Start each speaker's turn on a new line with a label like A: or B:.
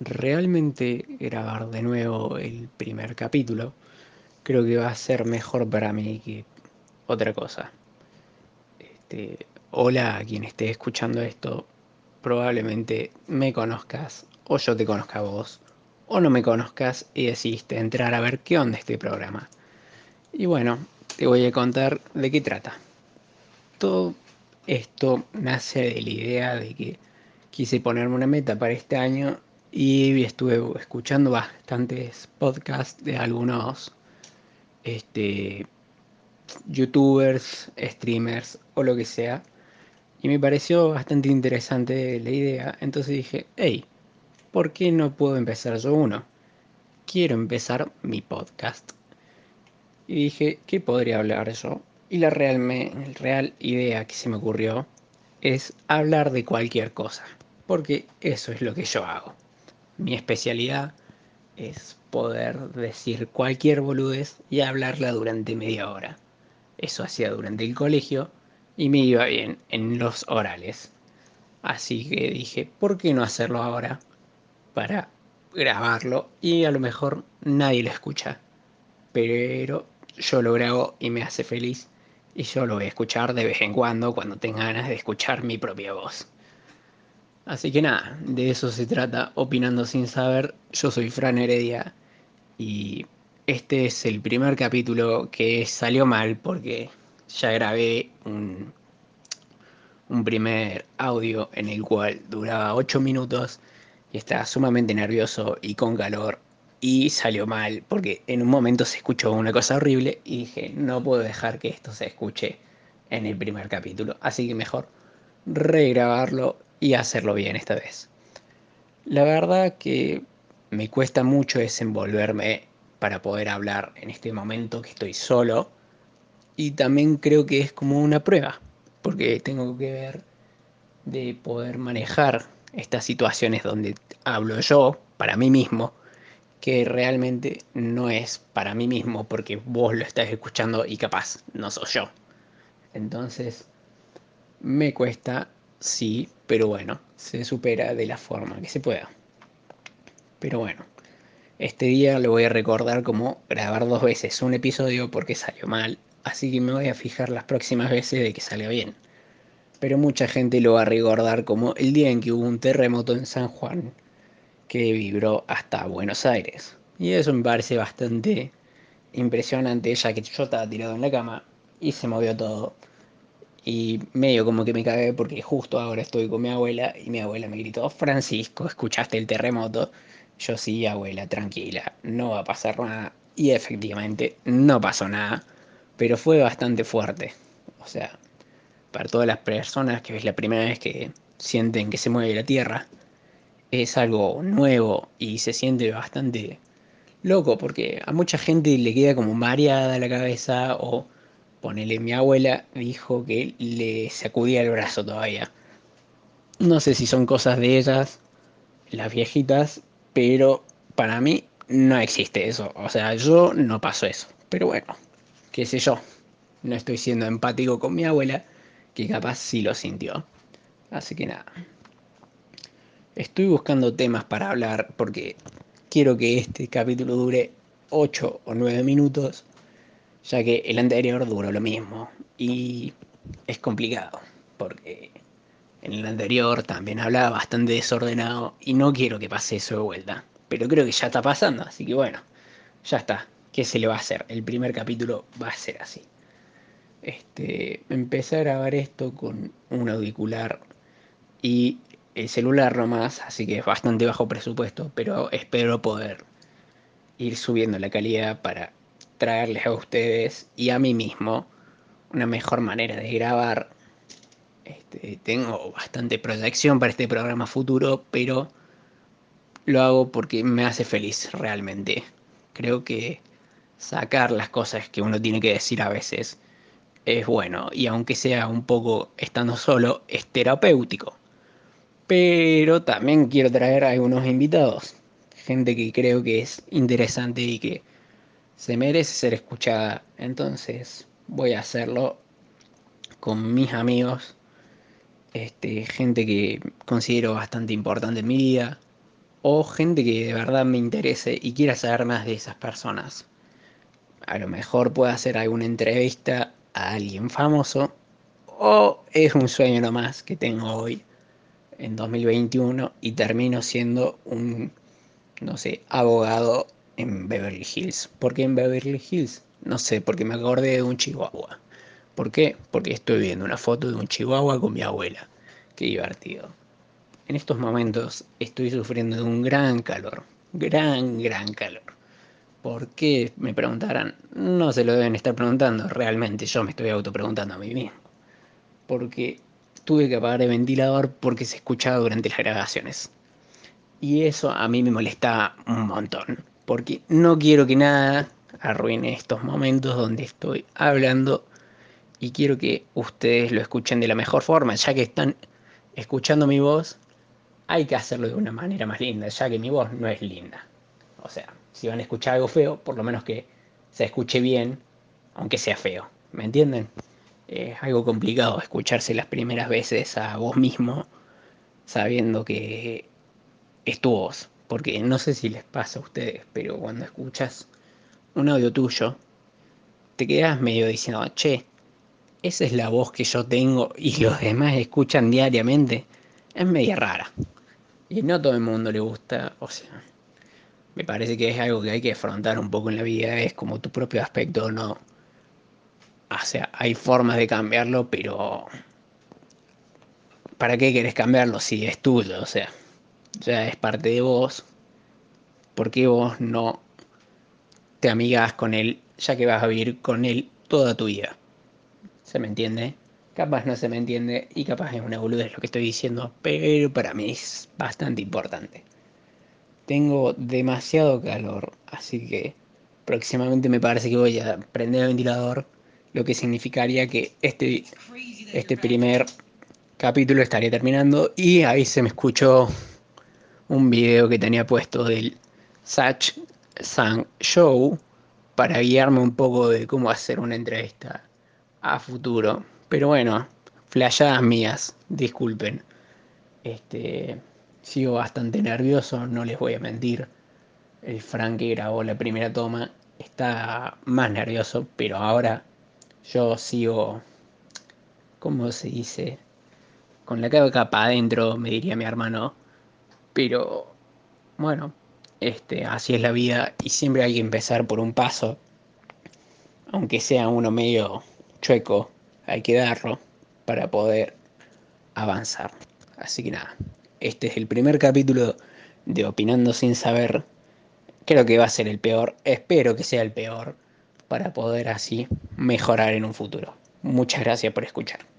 A: realmente grabar de nuevo el primer capítulo creo que va a ser mejor para mí que otra cosa. Este, hola a quien esté escuchando esto, probablemente me conozcas o yo te conozca a vos o no me conozcas y decidiste entrar a ver qué onda este programa. Y bueno, te voy a contar de qué trata. Todo esto nace de la idea de que quise ponerme una meta para este año y estuve escuchando bastantes podcasts de algunos este, youtubers, streamers o lo que sea. Y me pareció bastante interesante la idea. Entonces dije, hey, ¿por qué no puedo empezar yo uno? Quiero empezar mi podcast. Y dije, ¿qué podría hablar yo? Y la real, real idea que se me ocurrió es hablar de cualquier cosa. Porque eso es lo que yo hago. Mi especialidad es poder decir cualquier boludez y hablarla durante media hora. Eso hacía durante el colegio y me iba bien en los orales. Así que dije, ¿por qué no hacerlo ahora? Para grabarlo y a lo mejor nadie lo escucha. Pero yo lo grabo y me hace feliz y yo lo voy a escuchar de vez en cuando cuando tenga ganas de escuchar mi propia voz. Así que nada, de eso se trata, opinando sin saber. Yo soy Fran Heredia y este es el primer capítulo que salió mal porque ya grabé un, un primer audio en el cual duraba 8 minutos y estaba sumamente nervioso y con calor y salió mal porque en un momento se escuchó una cosa horrible y dije no puedo dejar que esto se escuche en el primer capítulo, así que mejor regrabarlo y hacerlo bien esta vez. La verdad que me cuesta mucho desenvolverme para poder hablar en este momento que estoy solo y también creo que es como una prueba porque tengo que ver de poder manejar estas situaciones donde hablo yo para mí mismo que realmente no es para mí mismo porque vos lo estás escuchando y capaz no soy yo. Entonces me cuesta sí, pero bueno, se supera de la forma que se pueda. Pero bueno, este día lo voy a recordar como grabar dos veces un episodio porque salió mal, así que me voy a fijar las próximas veces de que salió bien. Pero mucha gente lo va a recordar como el día en que hubo un terremoto en San Juan que vibró hasta Buenos Aires. Y eso me parece bastante impresionante, ya que yo estaba tirado en la cama y se movió todo y medio como que me cagué porque justo ahora estoy con mi abuela y mi abuela me gritó, Francisco, ¿escuchaste el terremoto? Yo sí, abuela, tranquila, no va a pasar nada. Y efectivamente no pasó nada, pero fue bastante fuerte. O sea, para todas las personas que es la primera vez que sienten que se mueve la Tierra, es algo nuevo y se siente bastante loco porque a mucha gente le queda como mareada la cabeza o Ponele, mi abuela dijo que le sacudía el brazo todavía. No sé si son cosas de ellas, las viejitas, pero para mí no existe eso. O sea, yo no paso eso. Pero bueno, qué sé yo. No estoy siendo empático con mi abuela, que capaz sí lo sintió. Así que nada. Estoy buscando temas para hablar porque quiero que este capítulo dure 8 o 9 minutos ya que el anterior duró lo mismo y es complicado porque en el anterior también hablaba bastante desordenado y no quiero que pase eso de vuelta, pero creo que ya está pasando, así que bueno, ya está, ¿qué se le va a hacer? El primer capítulo va a ser así. Este, empecé a grabar esto con un auricular y el celular nomás, así que es bastante bajo presupuesto, pero espero poder ir subiendo la calidad para traerles a ustedes y a mí mismo una mejor manera de grabar. Este, tengo bastante proyección para este programa futuro, pero lo hago porque me hace feliz realmente. Creo que sacar las cosas que uno tiene que decir a veces es bueno y aunque sea un poco estando solo, es terapéutico. Pero también quiero traer a algunos invitados, gente que creo que es interesante y que se merece ser escuchada. Entonces voy a hacerlo con mis amigos, este, gente que considero bastante importante en mi vida, o gente que de verdad me interese y quiera saber más de esas personas. A lo mejor puedo hacer alguna entrevista a alguien famoso o es un sueño nomás que tengo hoy en 2021 y termino siendo un, no sé, abogado en Beverly Hills. ¿Por qué en Beverly Hills? No sé, porque me acordé de un chihuahua. ¿Por qué? Porque estoy viendo una foto de un chihuahua con mi abuela. Qué divertido. En estos momentos estoy sufriendo de un gran calor. Gran, gran calor. ¿Por qué? Me preguntarán. No se lo deben estar preguntando. Realmente yo me estoy autopreguntando a mí mismo. Porque tuve que apagar el ventilador porque se escuchaba durante las grabaciones. Y eso a mí me molesta un montón. Porque no quiero que nada arruine estos momentos donde estoy hablando y quiero que ustedes lo escuchen de la mejor forma, ya que están escuchando mi voz, hay que hacerlo de una manera más linda, ya que mi voz no es linda. O sea, si van a escuchar algo feo, por lo menos que se escuche bien, aunque sea feo. ¿Me entienden? Es algo complicado escucharse las primeras veces a vos mismo sabiendo que es tu voz. Porque no sé si les pasa a ustedes, pero cuando escuchas un audio tuyo, te quedas medio diciendo, che, esa es la voz que yo tengo y los demás escuchan diariamente, es media rara. Y no todo el mundo le gusta, o sea, me parece que es algo que hay que afrontar un poco en la vida, es como tu propio aspecto, no. O sea, hay formas de cambiarlo, pero ¿para qué querés cambiarlo si es tuyo? O sea, ya es parte de vos. ¿Por qué vos no te amigas con él, ya que vas a vivir con él toda tu vida? ¿Se me entiende? Capaz no se me entiende y capaz es una boludez lo que estoy diciendo, pero para mí es bastante importante. Tengo demasiado calor, así que próximamente me parece que voy a prender el ventilador, lo que significaría que este, este primer capítulo estaría terminando y ahí se me escuchó un video que tenía puesto del Sach Sang Show para guiarme un poco de cómo hacer una entrevista a futuro. Pero bueno, flashadas mías, disculpen. Este, sigo bastante nervioso, no les voy a mentir. El Frank que grabó la primera toma está más nervioso, pero ahora yo sigo, ¿cómo se dice? Con la capa adentro, me diría mi hermano. Pero bueno, este, así es la vida y siempre hay que empezar por un paso, aunque sea uno medio chueco, hay que darlo para poder avanzar. Así que nada, este es el primer capítulo de Opinando sin saber. Creo que va a ser el peor, espero que sea el peor, para poder así mejorar en un futuro. Muchas gracias por escuchar.